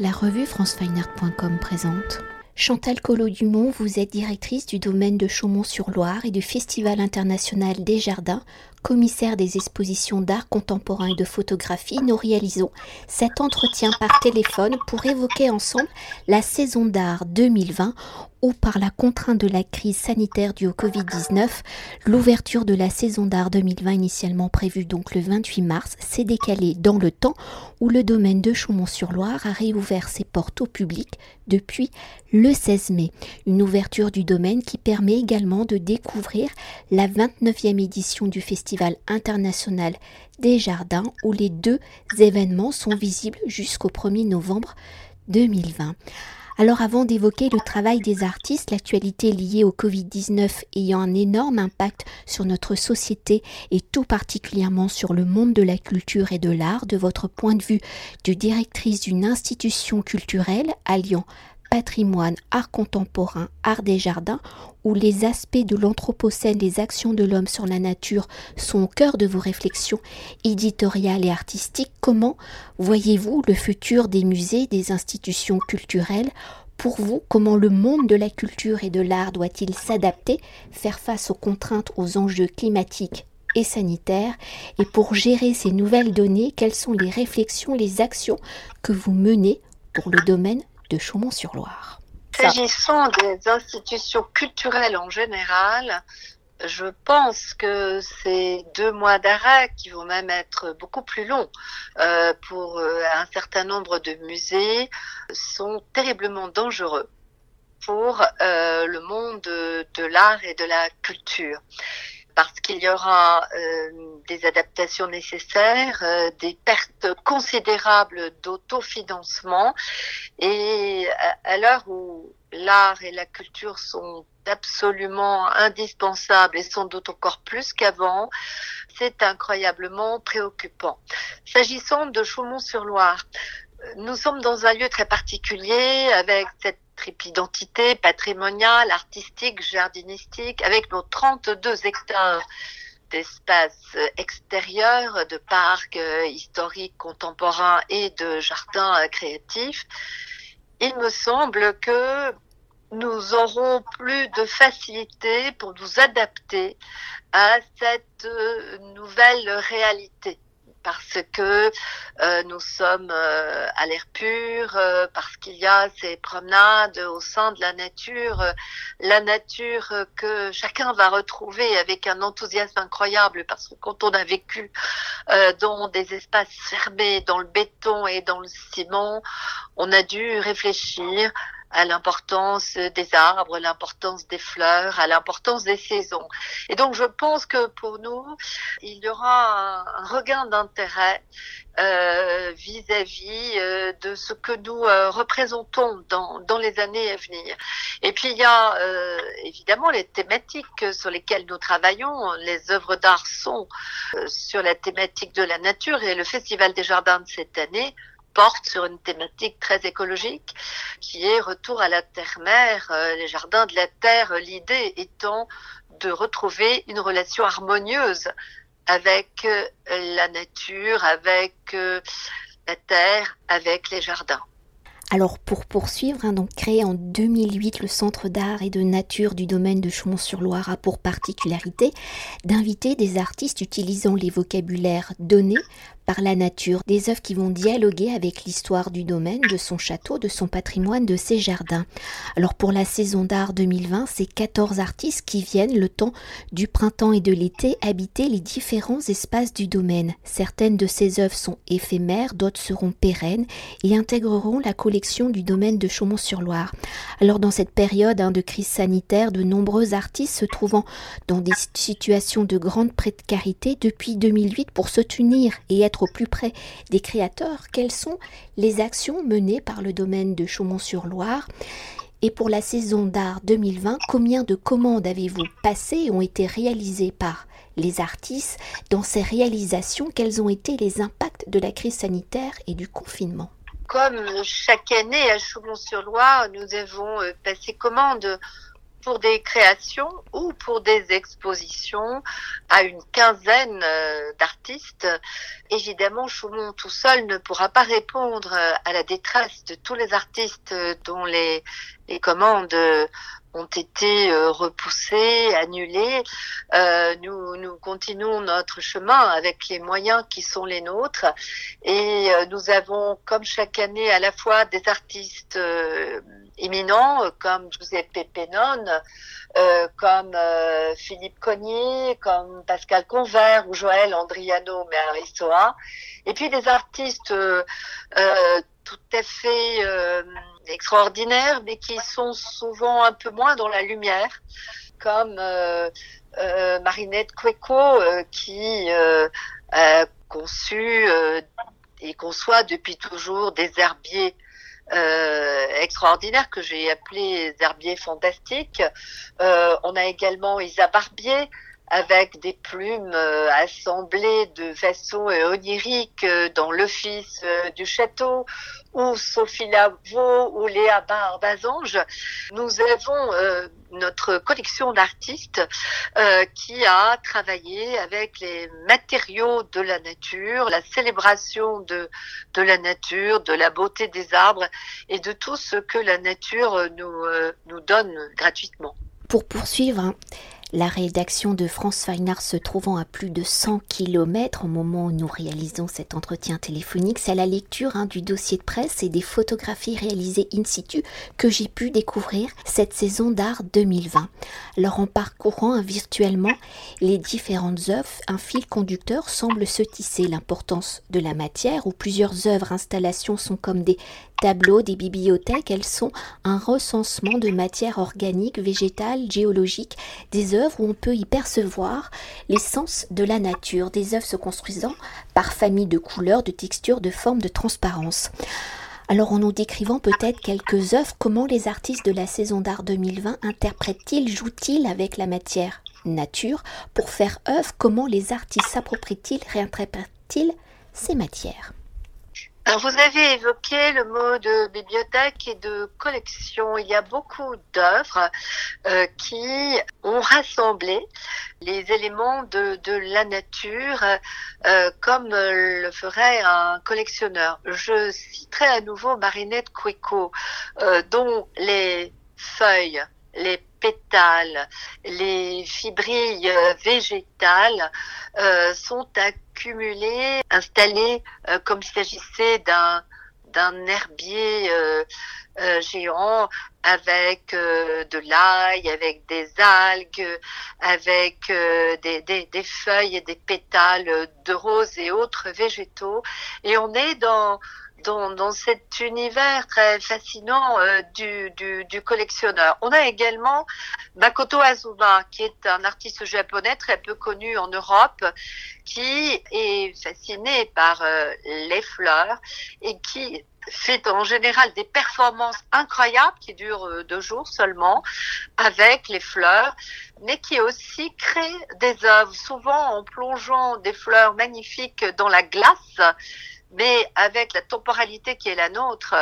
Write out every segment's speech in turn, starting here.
La revue francefineart.com présente. Chantal Collot-Dumont, vous êtes directrice du domaine de Chaumont-sur-Loire et du Festival international des jardins, commissaire des expositions d'art contemporain et de photographie. Nous réalisons cet entretien par téléphone pour évoquer ensemble la saison d'art 2020 ou par la contrainte de la crise sanitaire due au Covid-19, l'ouverture de la saison d'art 2020 initialement prévue donc le 28 mars s'est décalée dans le temps où le domaine de Chaumont-sur-Loire a réouvert ses portes au public depuis le 16 mai. Une ouverture du domaine qui permet également de découvrir la 29e édition du Festival international des jardins où les deux événements sont visibles jusqu'au 1er novembre 2020. Alors avant d'évoquer le travail des artistes, l'actualité liée au Covid-19 ayant un énorme impact sur notre société et tout particulièrement sur le monde de la culture et de l'art, de votre point de vue de directrice d'une institution culturelle alliant patrimoine, art contemporain, art des jardins, où les aspects de l'Anthropocène, les actions de l'homme sur la nature sont au cœur de vos réflexions éditoriales et artistiques, comment voyez-vous le futur des musées, des institutions culturelles? Pour vous, comment le monde de la culture et de l'art doit-il s'adapter, faire face aux contraintes, aux enjeux climatiques et sanitaires? Et pour gérer ces nouvelles données, quelles sont les réflexions, les actions que vous menez pour le domaine S'agissant des institutions culturelles en général, je pense que ces deux mois d'arrêt, qui vont même être beaucoup plus longs euh, pour euh, un certain nombre de musées, sont terriblement dangereux pour euh, le monde de l'art et de la culture parce qu'il y aura euh, des adaptations nécessaires, euh, des pertes considérables d'autofinancement. Et à, l'heure où l'art et la culture sont absolument indispensables et sans doute encore plus qu'avant, c'est incroyablement préoccupant. S'agissant de Chaumont-sur-Loire, nous sommes dans un lieu très particulier avec cette triple identité patrimoniale, artistique, jardinistique, avec nos 32 hectares d'espaces extérieurs, de parcs euh, historiques contemporains et de jardins euh, créatifs, il me semble que nous aurons plus de facilité pour nous adapter à cette euh, nouvelle réalité parce que euh, nous sommes euh, à l'air pur, euh, parce qu'il y a ces promenades au sein de la nature, la nature que chacun va retrouver avec un enthousiasme incroyable, parce que quand on a vécu dans des espaces fermés, dans le béton et dans le ciment, on a dû réfléchir à l'importance des arbres, l'importance des fleurs, à l'importance des saisons. Et donc je pense que pour nous, il y aura un regain d'intérêt euh, vis-à-vis euh, de ce que nous euh, représentons dans, dans les années à venir. Et puis il y a euh, évidemment les thématiques sur lesquelles nous travaillons. Les œuvres d'art sont sur la thématique de la nature et le Festival des Jardins de cette année porte sur une thématique très écologique qui est retour à la terre-mère, euh, les jardins de la terre, l'idée étant de retrouver une relation harmonieuse avec euh, la nature, avec euh, la terre, avec les jardins. Alors pour poursuivre, hein, donc créé en 2008, le Centre d'art et de nature du domaine de Chaumont-sur-Loire a pour particularité d'inviter des artistes utilisant les vocabulaires donnés par la nature, des œuvres qui vont dialoguer avec l'histoire du domaine, de son château, de son patrimoine, de ses jardins. Alors pour la saison d'art 2020, c'est 14 artistes qui viennent le temps du printemps et de l'été habiter les différents espaces du domaine. Certaines de ces œuvres sont éphémères, d'autres seront pérennes et intégreront la collection du domaine de Chaumont-sur-Loire. Alors dans cette période hein, de crise sanitaire, de nombreux artistes se trouvant dans des situations de grande précarité depuis 2008 pour se tenir et être au plus près des créateurs, quelles sont les actions menées par le domaine de Chaumont-sur-Loire et pour la saison d'art 2020, combien de commandes avez-vous passées et ont été réalisées par les artistes Dans ces réalisations, quels ont été les impacts de la crise sanitaire et du confinement? Comme chaque année à Chaumont-sur-Loire, nous avons euh, passé commande pour des créations ou pour des expositions à une quinzaine euh, d'artistes. Évidemment, Chaumont tout seul ne pourra pas répondre à la détresse de tous les artistes dont les, commandes ont été euh, repoussés, annulés. Euh, nous, continuons notre chemin avec les moyens qui sont les nôtres et euh, nous avons, comme chaque année, à la fois des artistes euh, éminents comme Giuseppe Pennone, euh, comme Philippe Cognier, comme Pascal Convert ou Joël Andriano Et puis des artistes tout à fait extraordinaires, mais qui sont souvent un peu moins dans la lumière, comme euh, euh, Marinette Cueco, euh, qui a conçu et conçoit depuis toujours des herbiers extraordinaires que j'ai appelés herbiers fantastiques. on a également Isa Barbier, avec des plumes assemblées de façon onirique dans l'office du château ou Sophie Lavaux ou Léa Barbazange, nous avons euh, notre collection d'artistes euh, qui a travaillé avec les matériaux de la nature, la célébration de, de la nature, de la beauté des arbres et de tout ce que la nature nous, euh, nous donne gratuitement. Pour poursuivre, hein, la rédaction de France Fine Art se trouvant à plus de 100 km au moment où nous réalisons cet entretien téléphonique, c'est à la lecture hein, du dossier de presse et des photographies réalisées in situ que j'ai pu découvrir cette saison d'art 2020. Alors en parcourant virtuellement les différentes œuvres, un fil conducteur semble se tisser l'importance de la matière où plusieurs œuvres, installations sont comme des tableaux des bibliothèques, elles sont un recensement de matières organiques, végétales, géologiques, des œuvres où on peut y percevoir l'essence de la nature, des œuvres se construisant par famille de couleurs, de textures, de formes, de transparence. Alors en nous décrivant peut-être quelques œuvres, comment les artistes de la saison d'art 2020 interprètent-ils, jouent-ils avec la matière nature pour faire œuvre? Comment les artistes s'approprient-ils, réinterprètent-ils ces matières? Vous avez évoqué le mot de bibliothèque et de collection. Il y a beaucoup d'œuvres euh, qui ont rassemblé les éléments de, la nature euh, comme le ferait un collectionneur. Je citerai à nouveau Marinette Cueco, euh, dont les feuilles, les pétales, les fibrilles végétales sont accumulées, installées euh, comme s'il s'agissait d'un d'un herbier euh, géant avec de l'ail, avec des algues, avec des, des, des, feuilles et des pétales de roses et autres végétaux. Et on est dans dans, cet univers très fascinant euh, du, collectionneur. On a également Makoto Azuma, qui est un artiste japonais très peu connu en Europe, qui est fasciné par euh, les fleurs et qui fait en général des performances incroyables qui durent euh, deux jours seulement avec les fleurs, mais qui aussi crée des œuvres, souvent en plongeant des fleurs magnifiques dans la glace mais avec la temporalité qui est la nôtre,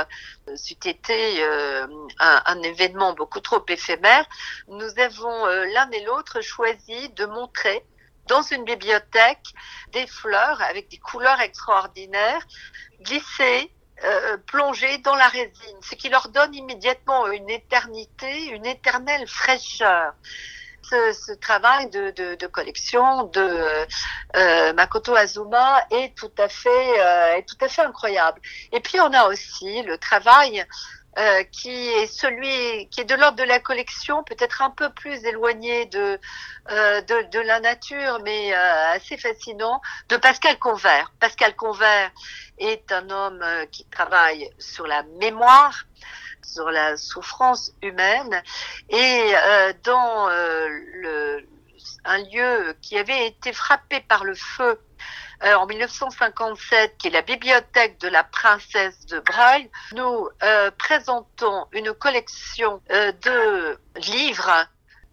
euh, c'eût été euh, un, événement beaucoup trop éphémère, nous avons euh, l'un et l'autre choisi de montrer dans une bibliothèque des fleurs avec des couleurs extraordinaires, glissées, plongées dans la résine, ce qui leur donne immédiatement une éternité, une éternelle fraîcheur ce, travail de, collection de euh, Makoto Azuma est tout à fait euh, est tout à fait incroyable. Et puis on a aussi le travail euh, qui est celui qui est de l'ordre de la collection, peut-être un peu plus éloigné de, euh, la nature, mais euh, assez fascinant, de Pascal Convert. Pascal Convert est un homme qui travaille sur la mémoire, sur la souffrance humaine. Et euh, dans euh, un lieu qui avait été frappé par le feu euh, en 1957, qui est la bibliothèque de la princesse de Breuil, nous présentons une collection de livres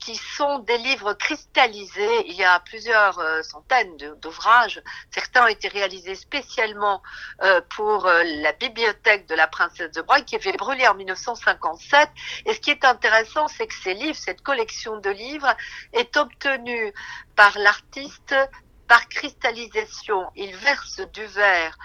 qui sont des livres cristallisés. Il y a plusieurs euh, centaines d'ouvrages. Certains ont été réalisés spécialement euh, pour euh, la bibliothèque de la princesse de Broglie qui avait brûlé en 1957. Et ce qui est intéressant, c'est que ces livres, cette collection de livres, est obtenue par l'artiste par cristallisation. Il verse du verre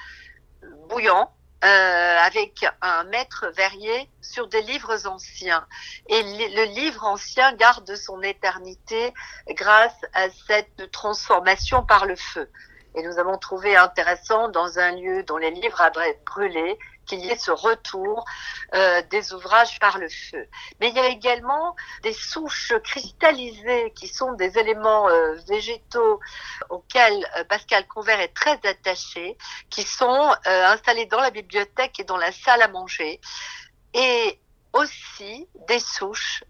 bouillant euh, avec un maître verrier sur des livres anciens. Et le livre ancien garde son éternité grâce à cette transformation par le feu. Et nous avons trouvé intéressant dans un lieu dont les livres avaient brûlé qu'il y ait ce retour euh, des ouvrages par le feu. Mais il y a également des souches cristallisées qui sont des éléments euh, végétaux auxquels euh, Pascal Convert est très attaché, qui sont installés dans la bibliothèque et dans la salle à manger, et aussi des souches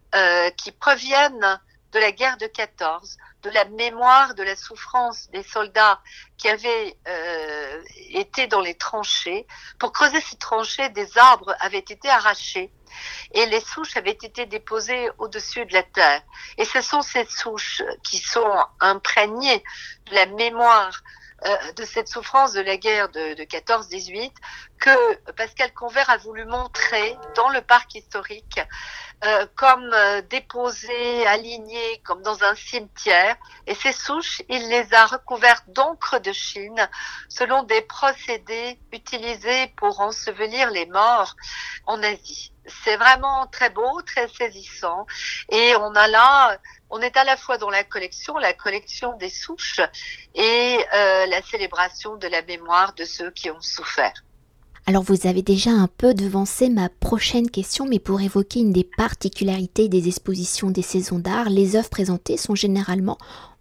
qui proviennent de la guerre de 14, de la mémoire de la souffrance des soldats qui avaient euh, été dans les tranchées. Pour creuser ces tranchées, des arbres avaient été arrachés et les souches avaient été déposées au-dessus de la terre. Et ce sont ces souches qui sont imprégnées de la mémoire euh, de cette souffrance de la guerre de, de 14-18 que Pascal Convert a voulu montrer dans le parc historique euh, comme euh, déposées, alignées, comme dans un cimetière. Et ces souches, il les a recouvertes d'encre de Chine selon des procédés utilisés pour ensevelir les morts en Asie. C'est vraiment très beau, très saisissant. Et on a là, on est à la fois dans la collection, la collection des souches et euh, la célébration de la mémoire de ceux qui ont souffert. Alors vous avez déjà un peu devancé ma prochaine question, mais pour évoquer une des particularités des expositions des saisons d'art, les œuvres présentées sont généralement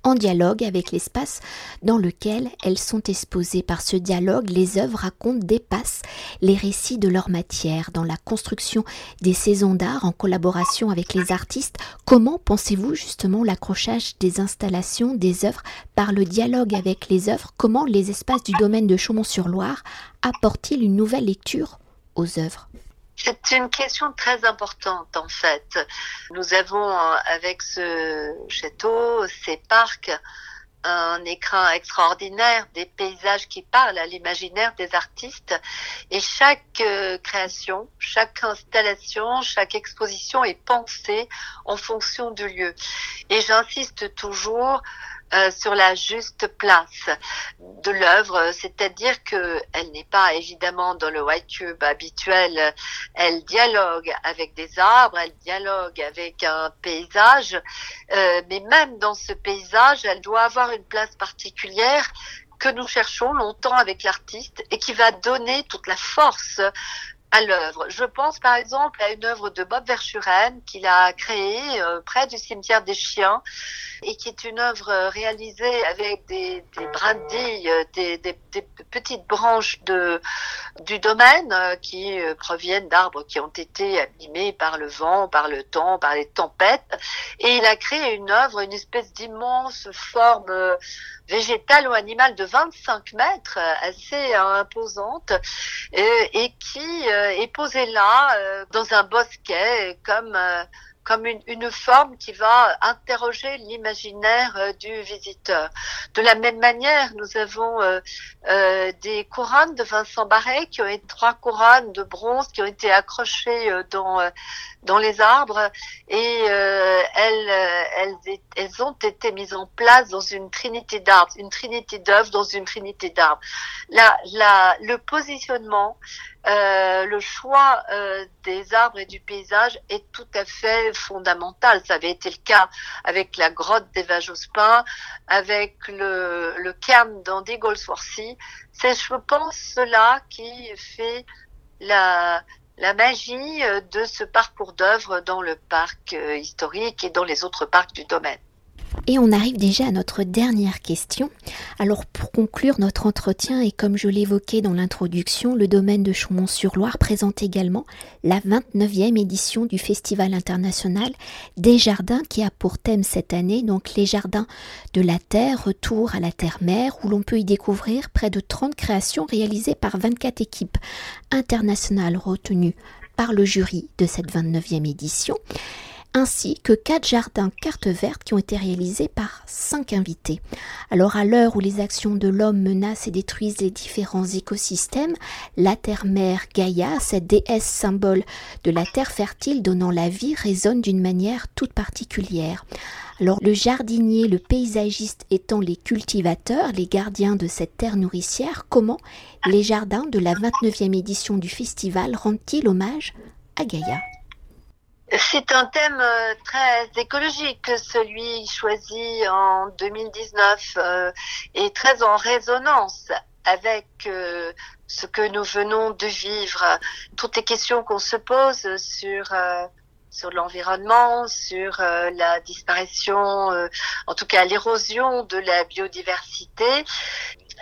en dialogue avec l'espace dans lequel elles sont exposées. Par ce dialogue, les œuvres racontent, dépassent les récits de leur matière. Dans la construction des saisons d'art en collaboration avec les artistes, comment pensez-vous justement l'accrochage des installations, des œuvres par le dialogue avec les œuvres? Comment les espaces du domaine de Chaumont-sur-Loire apportent-ils une nouvelle lecture aux œuvres? C'est une question très importante en fait. Nous avons avec ce château, ces parcs, un écran extraordinaire, des paysages qui parlent à l'imaginaire des artistes. Et chaque euh, création, chaque installation, chaque exposition est pensée en fonction du lieu. Et j'insiste toujours euh, sur la juste place de l'œuvre, c'est-à-dire que elle n'est pas évidemment dans le white cube habituel, elle dialogue avec des arbres, elle dialogue avec un paysage, euh, mais même dans ce paysage, elle doit avoir une place particulière que nous cherchons longtemps avec l'artiste et qui va donner toute la force à l'œuvre. Je pense par exemple à une œuvre de Bob Verschuren qu'il a créée euh, près du cimetière des chiens et qui est une œuvre euh, réalisée avec des, brindilles, euh, des, petites branches de, du domaine qui proviennent d'arbres qui ont été abîmés par le vent, par le temps, par les tempêtes. Et il a créé une œuvre, une espèce d'immense forme végétale ou animale de 25 mètres, assez imposante, et, et qui euh, est posé là, euh, dans un bosquet, comme euh, comme une, forme qui va interroger l'imaginaire du visiteur. De la même manière, nous avons euh, des couronnes de Vincent Barret qui ont été trois couronnes de bronze qui ont été accrochées dans dans les arbres et elles elles ont été mises en place dans une trinité d'arbres, une trinité d'œuvres dans une trinité d'arbres. La, la le positionnement euh, le choix euh, des arbres et du paysage est tout à fait fondamental. Ça avait été le cas avec la grotte des Vajospins, avec le, le cairn d'Andy Goldsworthy. C'est, je pense, cela qui fait la, la magie euh, de ce parcours d'œuvres dans le parc historique et dans les autres parcs du domaine. Et on arrive déjà à notre dernière question. Alors pour conclure notre entretien, et comme je l'évoquais dans l'introduction, le domaine de Chaumont-sur-Loire présente également la 29e édition du Festival international des jardins qui a pour thème cette année donc les jardins de la Terre, retour à la Terre-Mère, où l'on peut y découvrir près de 30 créations réalisées par 24 équipes internationales retenues par le jury de cette 29e édition. Ainsi que quatre jardins cartes vertes qui ont été réalisés par cinq invités. Alors à l'heure où les actions de l'homme menacent et détruisent les différents écosystèmes, la terre-mère Gaïa, cette déesse symbole de la terre fertile donnant la vie, résonne d'une manière toute particulière. Alors le jardinier, le paysagiste étant les cultivateurs, les gardiens de cette terre nourricière, comment les jardins de la 29e édition du festival rendent-ils hommage à Gaïa? C'est un thème euh, très écologique, celui choisi en 2019, euh, et très en résonance avec euh, ce que nous venons de vivre. Toutes les questions qu'on se pose sur sur l'environnement, sur euh, la disparition, euh, en tout cas l'érosion de la biodiversité.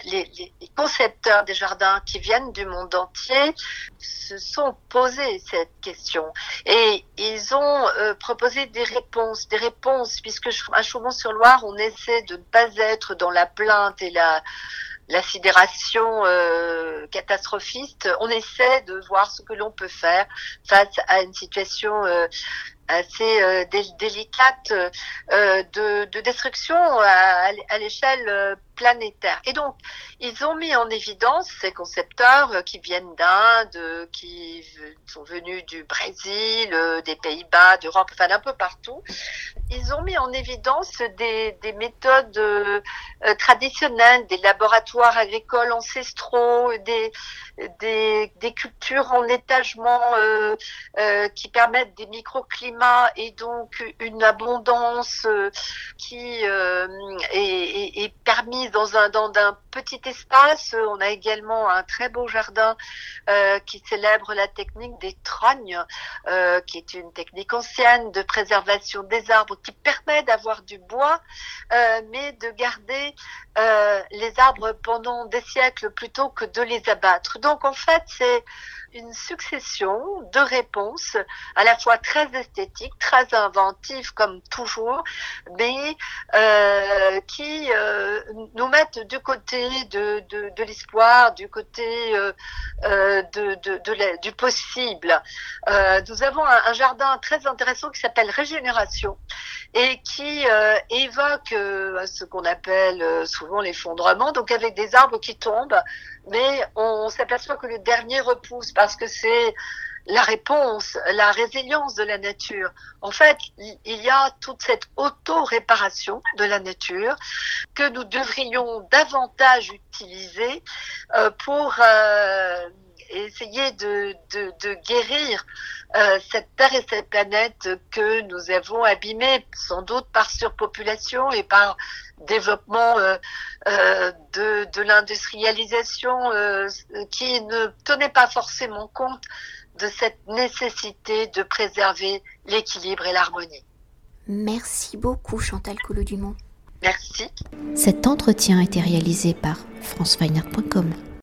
Les, concepteurs des jardins qui viennent du monde entier se sont posés cette question. Et ils ont euh, proposé des réponses, des réponses puisque à Chaumont-sur-Loire on essaie de ne pas être dans la plainte et la la sidération euh, catastrophiste, on essaie de voir ce que l'on peut faire face à une situation euh, assez délicate de, de, destruction à, à l'échelle planétaire. Et donc, ils ont mis en évidence ces concepteurs qui viennent d'Inde, qui sont venus du Brésil, des Pays-Bas, d'Europe, enfin d'un peu partout. Ils ont mis en évidence des, des méthodes euh, traditionnelles, des laboratoires agricoles ancestraux, des, cultures en étagement euh, euh, qui permettent des microclimats et donc une abondance qui est, est, est permise dans un dans petit espace. On a également un très beau jardin euh, qui célèbre la technique des trognes, euh, qui est une technique ancienne de préservation des arbres qui permet d'avoir du bois, euh, mais de garder les arbres pendant des siècles plutôt que de les abattre. Donc en fait, c'est une succession de réponses à la fois très esthétiques, très inventives comme toujours, mais euh, qui euh, nous mettent du côté de, de, l'espoir, du côté euh, de, de, du possible. Nous avons un, un, jardin très intéressant qui s'appelle Régénération et qui évoque ce qu'on appelle souvent l'effondrement, donc avec des arbres qui tombent mais on s'aperçoit que le dernier repousse parce que c'est la réponse, la résilience de la nature. En fait, il y a toute cette auto-réparation de la nature que nous devrions davantage utiliser euh, pour euh, essayer de, guérir euh, cette terre et cette planète que nous avons abîmée, sans doute par surpopulation et par développement euh, euh, de, de l'industrialisation euh, qui ne tenait pas forcément compte de cette nécessité de préserver l'équilibre et l'harmonie. Merci beaucoup Chantal Collot-Dumont. Merci. Cet entretien a été réalisé par franceweiner.com.